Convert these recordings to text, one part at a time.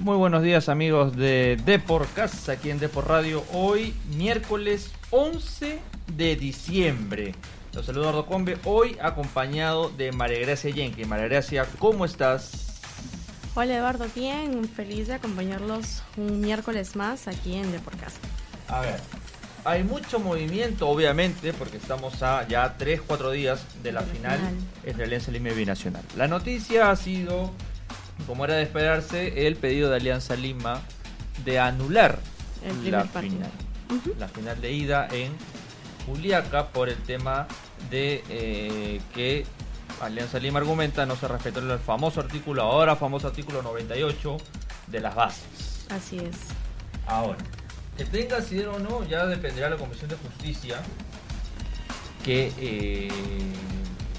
Muy buenos días amigos de Deporcast, aquí en Depor Radio. Hoy miércoles 11 de diciembre. Los saludo Eduardo Combe, hoy acompañado de María Gracia Yenke. María Gracia, ¿cómo estás? Hola Eduardo, bien, feliz de acompañarlos un miércoles más aquí en Deporcast. A ver, hay mucho movimiento, obviamente, porque estamos a ya 3-4 días de la, final, final, entre Alianza Lima y Binacional. La noticia ha sido como era de esperarse, el pedido de Alianza Lima de anular la final. La final de ida en Juliaca por el tema de eh, que Alianza Lima argumenta no se respetó el famoso artículo, ahora famoso artículo 98 de las bases. Así es. Ahora, que tenga asidero o no, ya dependerá de la Comisión de Justicia que eh,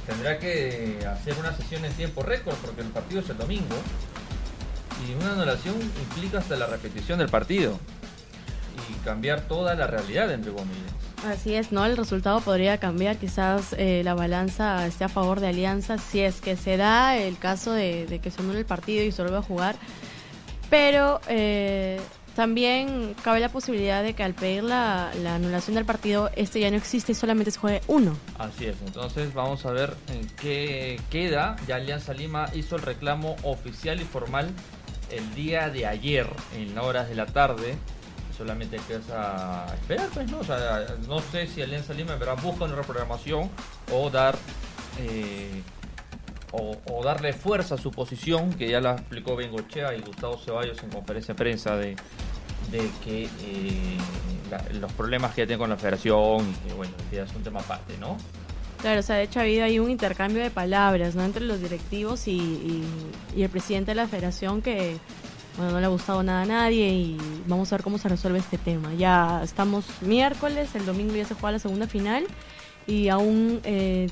tendrá que hacer una sesión en tiempo récord porque el partido es el domingo y una anulación implica hasta la repetición del partido y cambiar toda la realidad entre comillas. Así es, ¿no? El resultado podría cambiar, quizás eh, la balanza esté a favor de Alianza si es que se da el caso de, que se anule el partido y se vuelva a jugar, pero eh, también cabe la posibilidad de que al pedir la, anulación del partido, este ya no existe y solamente se juegue uno. Así es, entonces vamos a ver en qué queda. Ya Alianza Lima hizo el reclamo oficial y formal el día de ayer, en horas de la tarde. Solamente queda esperar, pues, ¿no? O sea, no sé si Alianza Lima verá busca una reprogramación o dar. Eh, o, darle fuerza a su posición, que ya la explicó Bengochea y Gustavo Ceballos en conferencia de prensa de, que eh, los problemas que ya tiene con la federación, y bueno, que es un tema aparte, ¿no? Claro, o sea, de hecho ha habido ahí un intercambio de palabras, ¿no? Entre los directivos y, el presidente de la federación que, bueno, no le ha gustado nada a nadie y vamos a ver cómo se resuelve este tema. Ya estamos miércoles, el domingo ya se juega la segunda final y aún eh,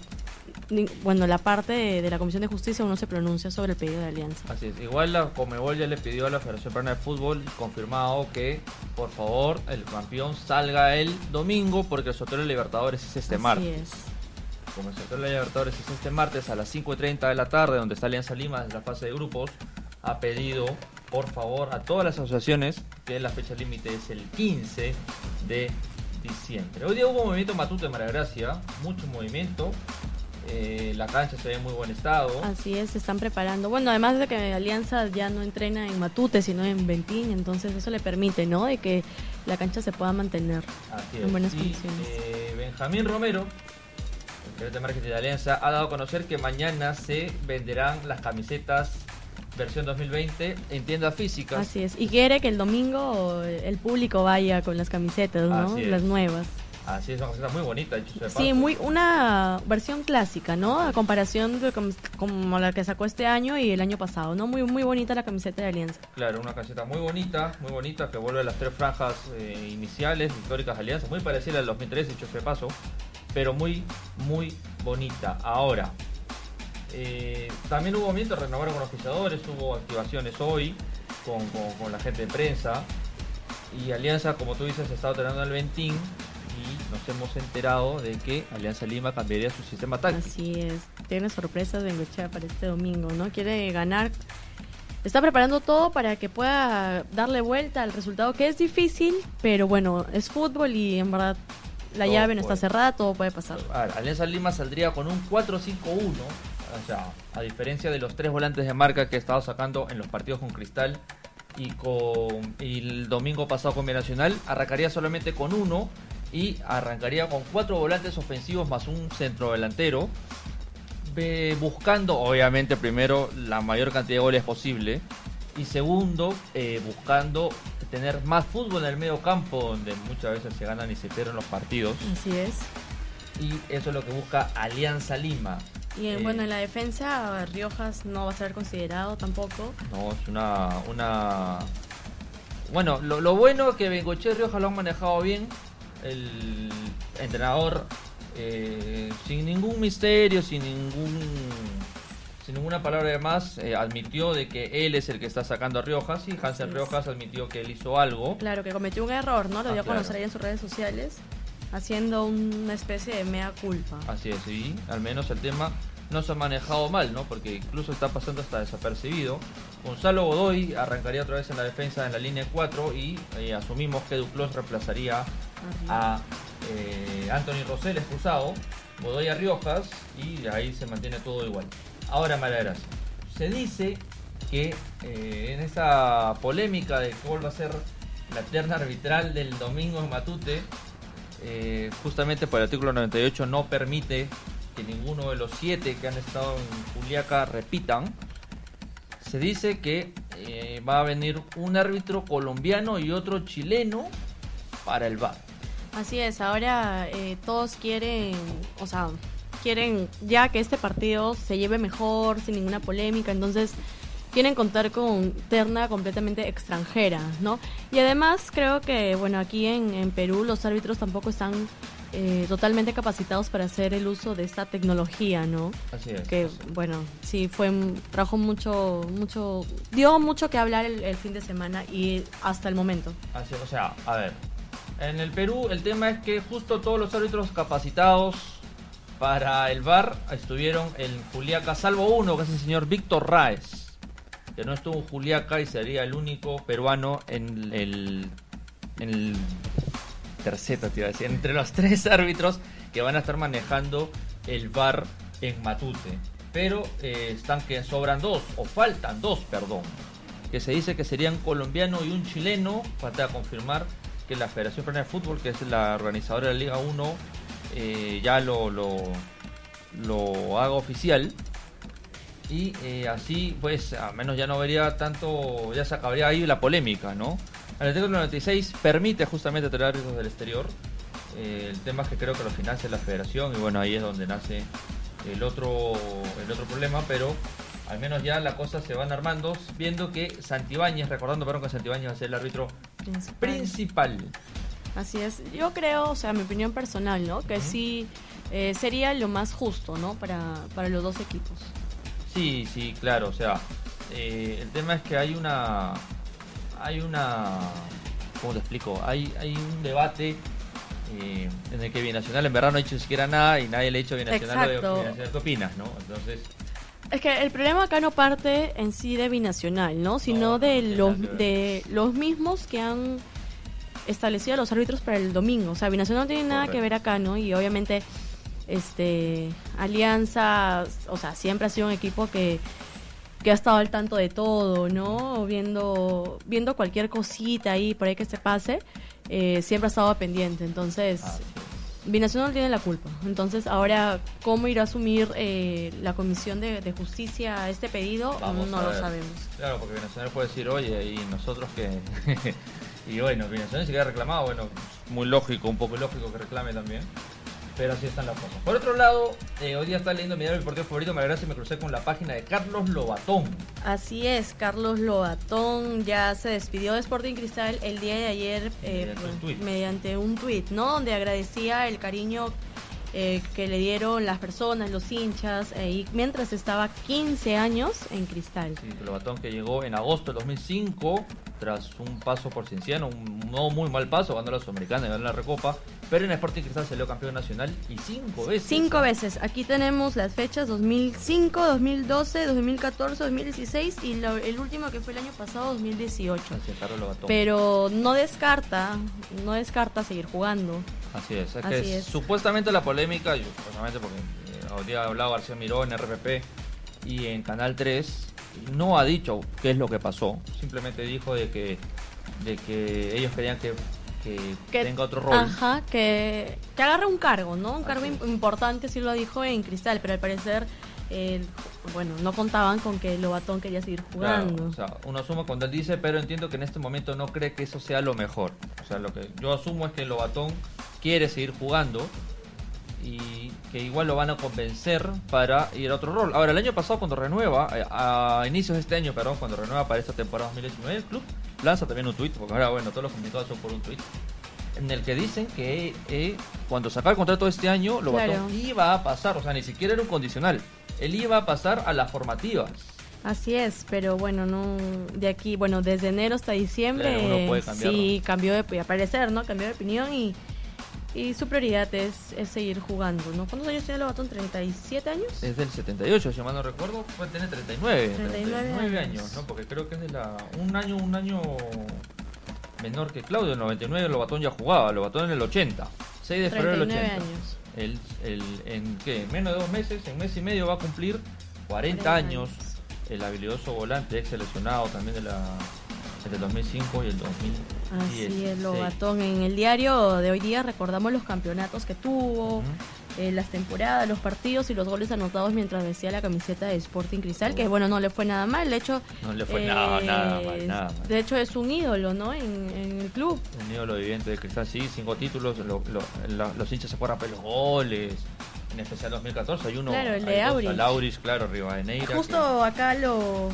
bueno, la parte de, la Comisión de Justicia aún no se pronuncia sobre el pedido de alianza. Así es. Igual la Comebol ya le pidió a la Federación Peruana de Fútbol confirmado que, por favor, el campeón salga el domingo porque el sorteo de Libertadores es este martes. Es. Como el sorteo de Libertadores es este martes a las 5.30 de la tarde, donde está Alianza Lima en la fase de grupos, ha pedido, por favor, a todas las asociaciones que la fecha límite es el 15 de diciembre. Hoy día hubo movimiento Matute de Gracia, mucho movimiento. Eh, la cancha se ve en muy buen estado. Así es, se están preparando. Bueno, además de que Alianza ya no entrena en Matute, sino en Ventín, entonces eso le permite, ¿no? De que la cancha se pueda mantener en buenas condiciones. Eh, Benjamín Romero, el gerente de marketing de Alianza, ha dado a conocer que mañana se venderán las camisetas versión 2020 en tiendas físicas. Así es, y quiere que el domingo el público vaya con las camisetas, ¿no? Las nuevas. Así es, una camiseta muy bonita, Sí, muy, una versión clásica, ¿no? A comparación de como la que sacó este año y el año pasado, ¿no? Muy, muy bonita la camiseta de Alianza. Claro, una camiseta muy bonita, muy bonita, que vuelve a las tres franjas eh, iniciales, históricas de Alianza, muy parecida al 2013, dicho de paso, pero muy, muy bonita. Ahora, eh, también hubo movimiento, renovaron con los fichadores, hubo activaciones hoy con, con, la gente de prensa. Y Alianza, como tú dices, está entrenando al Ventín nos hemos enterado de que Alianza Lima cambiaría su sistema táctico. Así es, tiene sorpresas de Engochea para este domingo, ¿no? Quiere ganar, está preparando todo para que pueda darle vuelta al resultado, que es difícil, pero bueno, es fútbol y en verdad la llave no está cerrada, todo puede pasar. Alianza Lima saldría con un 4-5-1, o sea, a diferencia de los tres volantes de marca que he estado sacando en los partidos con Cristal y con el domingo pasado con Binacional, arrancaría solamente con uno y arrancaría con cuatro volantes ofensivos más un centro delantero, buscando obviamente primero la mayor cantidad de goles posible y segundo eh, buscando tener más fútbol en el medio campo donde muchas veces se ganan y se pierden los partidos. Así es. Y eso es lo que busca Alianza Lima. Y eh, bueno, en la defensa Riojas no va a ser considerado tampoco. No, es una... una... Bueno, lo, lo bueno es que Bengoche y Riojas lo han manejado bien el entrenador eh, sin ningún misterio, sin ningún sin ninguna palabra de más, eh, admitió de que él es el que está sacando a Riojas y Hansen Riojas admitió que él hizo algo. Claro, que cometió un error, ¿no? Lo ah, dio a conocer ahí en sus redes sociales, haciendo una especie de mea culpa. Así es, sí, al menos el tema no se ha manejado mal, ¿no? Porque incluso está pasando hasta desapercibido. Gonzalo Godoy arrancaría otra vez en la defensa en la línea 4 y eh, asumimos que Duclos reemplazaría a eh, Anthony Rosell expulsado, Godoy a Riojas y ahí se mantiene todo igual. Ahora, Maladeras, se dice que eh, en esa polémica de cuál va a ser la terna arbitral del domingo en Matute, eh, justamente por el artículo 98 no permite que ninguno de los siete que han estado en Juliaca repitan. Se dice que eh, va a venir un árbitro colombiano y otro chileno para el VAR. Así es, ahora eh, todos quieren, o sea, quieren ya que este partido se lleve mejor, sin ninguna polémica, entonces quieren contar con terna completamente extranjera, ¿no? Y además creo que, bueno, aquí en, en Perú los árbitros tampoco están eh, totalmente capacitados para hacer el uso de esta tecnología, ¿no? Así es. Que, bueno, sí, fue, trajo mucho, mucho, dio mucho que hablar el, el fin de semana y hasta el momento. Así, o sea, a ver, en el Perú el tema es que justo todos los árbitros capacitados para el VAR estuvieron en Juliaca, salvo uno, que es el señor Víctor Raez, que no estuvo en Juliaca y sería el único peruano en el, en terceta, te iba a decir, entre los tres árbitros que van a estar manejando el VAR en Matute. Pero eh, están que sobran dos, o faltan dos, perdón. Que se dice que serían colombiano y un chileno. Falta confirmar que la Federación Peruana de Fútbol, que es la organizadora de la Liga 1, eh, ya lo, lo, lo haga oficial. Y eh, así, pues, a menos ya no vería tanto, ya se acabaría ahí la polémica, ¿no? El artículo 96 permite justamente traer árbitros del exterior. Eh, el tema es que creo que lo financia la federación y bueno, ahí es donde nace el otro, el otro problema, pero al menos ya la cosa se van armando, viendo que Santibáñez, recordando perdón, que Santibáñez va a ser el árbitro Principal. principal. Así es. Yo creo, o sea, mi opinión personal, ¿no? Que sí eh, sería lo más justo, ¿no? Para, para los dos equipos. Sí, sí, claro, o sea, eh, el tema es que hay una, hay una, ¿cómo te explico? Hay, hay un debate eh, en el que Binacional en verdad no ha dicho siquiera nada y nadie le ha dicho Binacional, Exacto. Binacional, ¿qué opinas, no? Entonces, Es que el problema acá no parte en sí de binacional, ¿no? Sino No, no de los de los mismos que han establecido a los árbitros para el domingo. O sea, binacional no tiene nada que ver acá, ¿no? Y obviamente este Alianza, o sea, siempre ha sido un equipo que que ha estado al tanto de todo, ¿no? Viendo viendo cualquier cosita ahí por ahí que se pase, eh, siempre ha estado pendiente. Entonces. Binacional tiene la culpa. Entonces, ahora, ¿cómo irá a asumir eh, la Comisión de, de Justicia este pedido? Vamos no lo sabemos. Claro, porque Binacional puede decir, oye, y nosotros que... y bueno, Binacional si queda reclamado, bueno, muy lógico, un poco lógico que reclame también. Pero así están las cosas. Por otro lado, eh, hoy día está leyendo mi diario deportivo favorito, me agradece y me crucé con la página de Carlos Lobatón. Así es, Carlos Lobatón ya se despidió de Sporting Cristal el día de ayer eh, Mediante un pues, mediante un tuit, ¿no? Donde agradecía el cariño eh, que le dieron las personas, los hinchas, y mientras estaba 15 años en Cristal. Sí, Lobatón que llegó en agosto del 2005 tras un paso por Cienciano, un no muy mal paso, ganando la Sudamericana y ganando la Recopa, pero en Sporting Cristal salió campeón nacional y cinco veces. Cinco veces. Aquí tenemos las fechas 2005, 2012, 2014, 2016 y lo- el último que fue el año pasado, 2018. Así es, Carlos Lobatón. Pero no descarta, no descarta seguir jugando. Así es, es Así que es. supuestamente la polémica, yo, supuestamente porque eh, hoy día ha hablado García Miró en RPP y en Canal 3, no ha dicho qué es lo que pasó, simplemente dijo de que, de que ellos querían que, que Que- tenga otro rol. Ajá, que, que agarre un cargo, ¿no? Un cargo importante, así lo dijo en Cristal, pero al parecer, eh, bueno, no contaban con que Lobatón quería seguir Claro, jugando. o sea, uno asume cuando él dice, pero entiendo que en este momento no cree que eso sea lo mejor. O sea, lo que yo asumo es que Lobatón quiere seguir jugando y que igual lo van a convencer para ir a otro rol. Ahora, el año pasado cuando renueva, eh, a inicios de este año, perdón, cuando renueva para esta temporada 2019, el club lanza también un tweet, porque ahora, bueno, todos los comunicados son por un tweet, en el que dicen que eh, cuando saca el contrato de este año, Lobatón Claro. iba a pasar, o sea, ni siquiera era un condicional, él iba a pasar a las formativas. Así es, pero bueno, no de aquí, bueno, desde enero hasta diciembre Claro, uno puede cambiar, sí cambió de, parecer, ¿no? Cambió de opinión y Y su prioridad es, es seguir jugando, ¿no? ¿Cuántos años tiene Lobatón? ¿37 años? Es del 78, si mal no recuerdo, puede tener 39, 39 39 años. años, ¿no? Porque creo que es de la un año un año menor que Claudio, en el 99 Lobatón ya jugaba, Lobatón en el 80, 6 de febrero del 39 80. años. El, el, en qué, En menos de dos meses, en mes y medio va a cumplir 40, 40 años. El habilidoso volante, ex seleccionado también de la entre el 2005 y el 2010. Así es, Lobatón. En el diario de hoy día recordamos los campeonatos que tuvo, eh, las temporadas, los partidos y los goles anotados mientras vestía la camiseta de Sporting Cristal, que bueno, no le fue nada mal. De hecho, No le fue nada, nada mal, nada mal. De hecho, es un ídolo, ¿no? En, en el club. Un ídolo viviente de Cristal, sí, cinco títulos, lo- lo- los hinchas se acuerdan por los goles, en especial 2014, hay uno, Claro, el de Auris. al Auris, claro, Rivadeneira. Justo acá lo,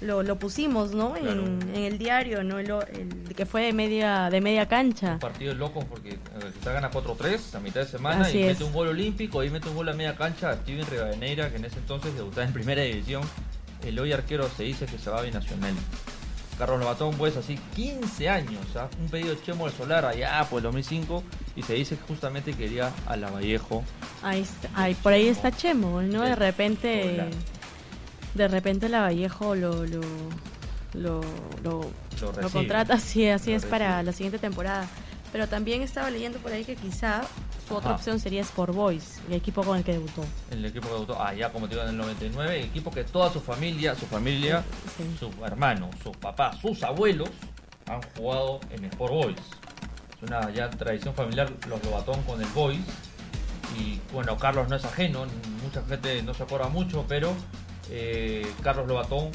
lo, lo pusimos, ¿no? En, Claro. en el diario, ¿no? El, el que fue de media, de media cancha. Un partido loco porque Cristal gana 4-3 a mitad de semana Así y es. mete un gol olímpico y mete un gol a media cancha a Steven Rivadeneira, que en ese entonces debutaba en primera división. El hoy arquero se dice que se va a binacional. Carlos Lobatón, pues así 15 años, ¿ah? un pedido de Chemo del Solar allá por el 2005 y se dice que justamente quería a Lavallejo. Ahí está, ahí, por ahí está Chemo, ¿no? De repente, Hola. De repente la Vallejo lo, lo, lo, lo, contrata, sí, así es para la siguiente temporada. Pero también estaba leyendo por ahí que quizá su otra Ajá. opción sería Sport Boys, el equipo con el que debutó. El equipo que debutó, ah, ya como te digo, en el 99, equipo que toda su familia, su familia, Sí. sus hermanos, sus papás, sus abuelos han jugado en Sport Boys. Es una ya tradición familiar los Lobatón con el Boys. Y bueno, Carlos no es ajeno, mucha gente no se acuerda mucho, pero eh, Carlos Lobatón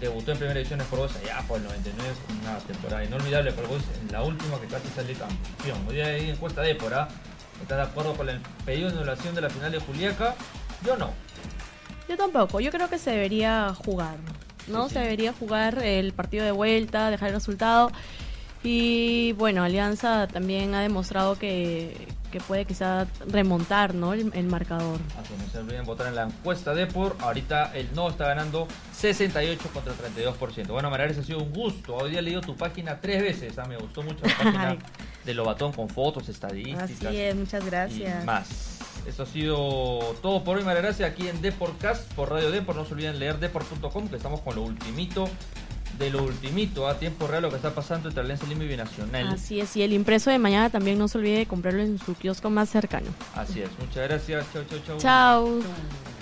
debutó en primera división en Boys allá por el 99, una temporada inolvidable para en la última que casi sale campeón. Hoy día hay encuesta de por ¿Estás de acuerdo con el pedido de anulación de la final de Juliaca? Yo no. Yo tampoco, yo creo que se debería jugar, ¿no? Sí, sí. Se debería jugar el partido de vuelta, dejar el resultado. Y bueno, Alianza también ha demostrado que, que puede quizá remontar, ¿no? El, el marcador. Así no se olviden votar en la encuesta de por. Ahorita el no está ganando 68 contra 32%. Bueno, María, ha sido un gusto. Hoy día he leído tu página tres veces. ah, Me gustó mucho la página Ay. de Lobatón con fotos, estadísticas Así es, muchas gracias. y más. Esto ha sido todo por hoy, María Gracia, aquí en Deportcast por Radio Deport. No se olviden leer deport.com, que estamos con lo ultimito de lo ultimito a tiempo real lo que está pasando entre Alianza Lima y Binacional. Así es, y el impreso de mañana también no se olvide de comprarlo en su kiosco más cercano. Así es. Muchas gracias. Chau, chau, chau. Chao.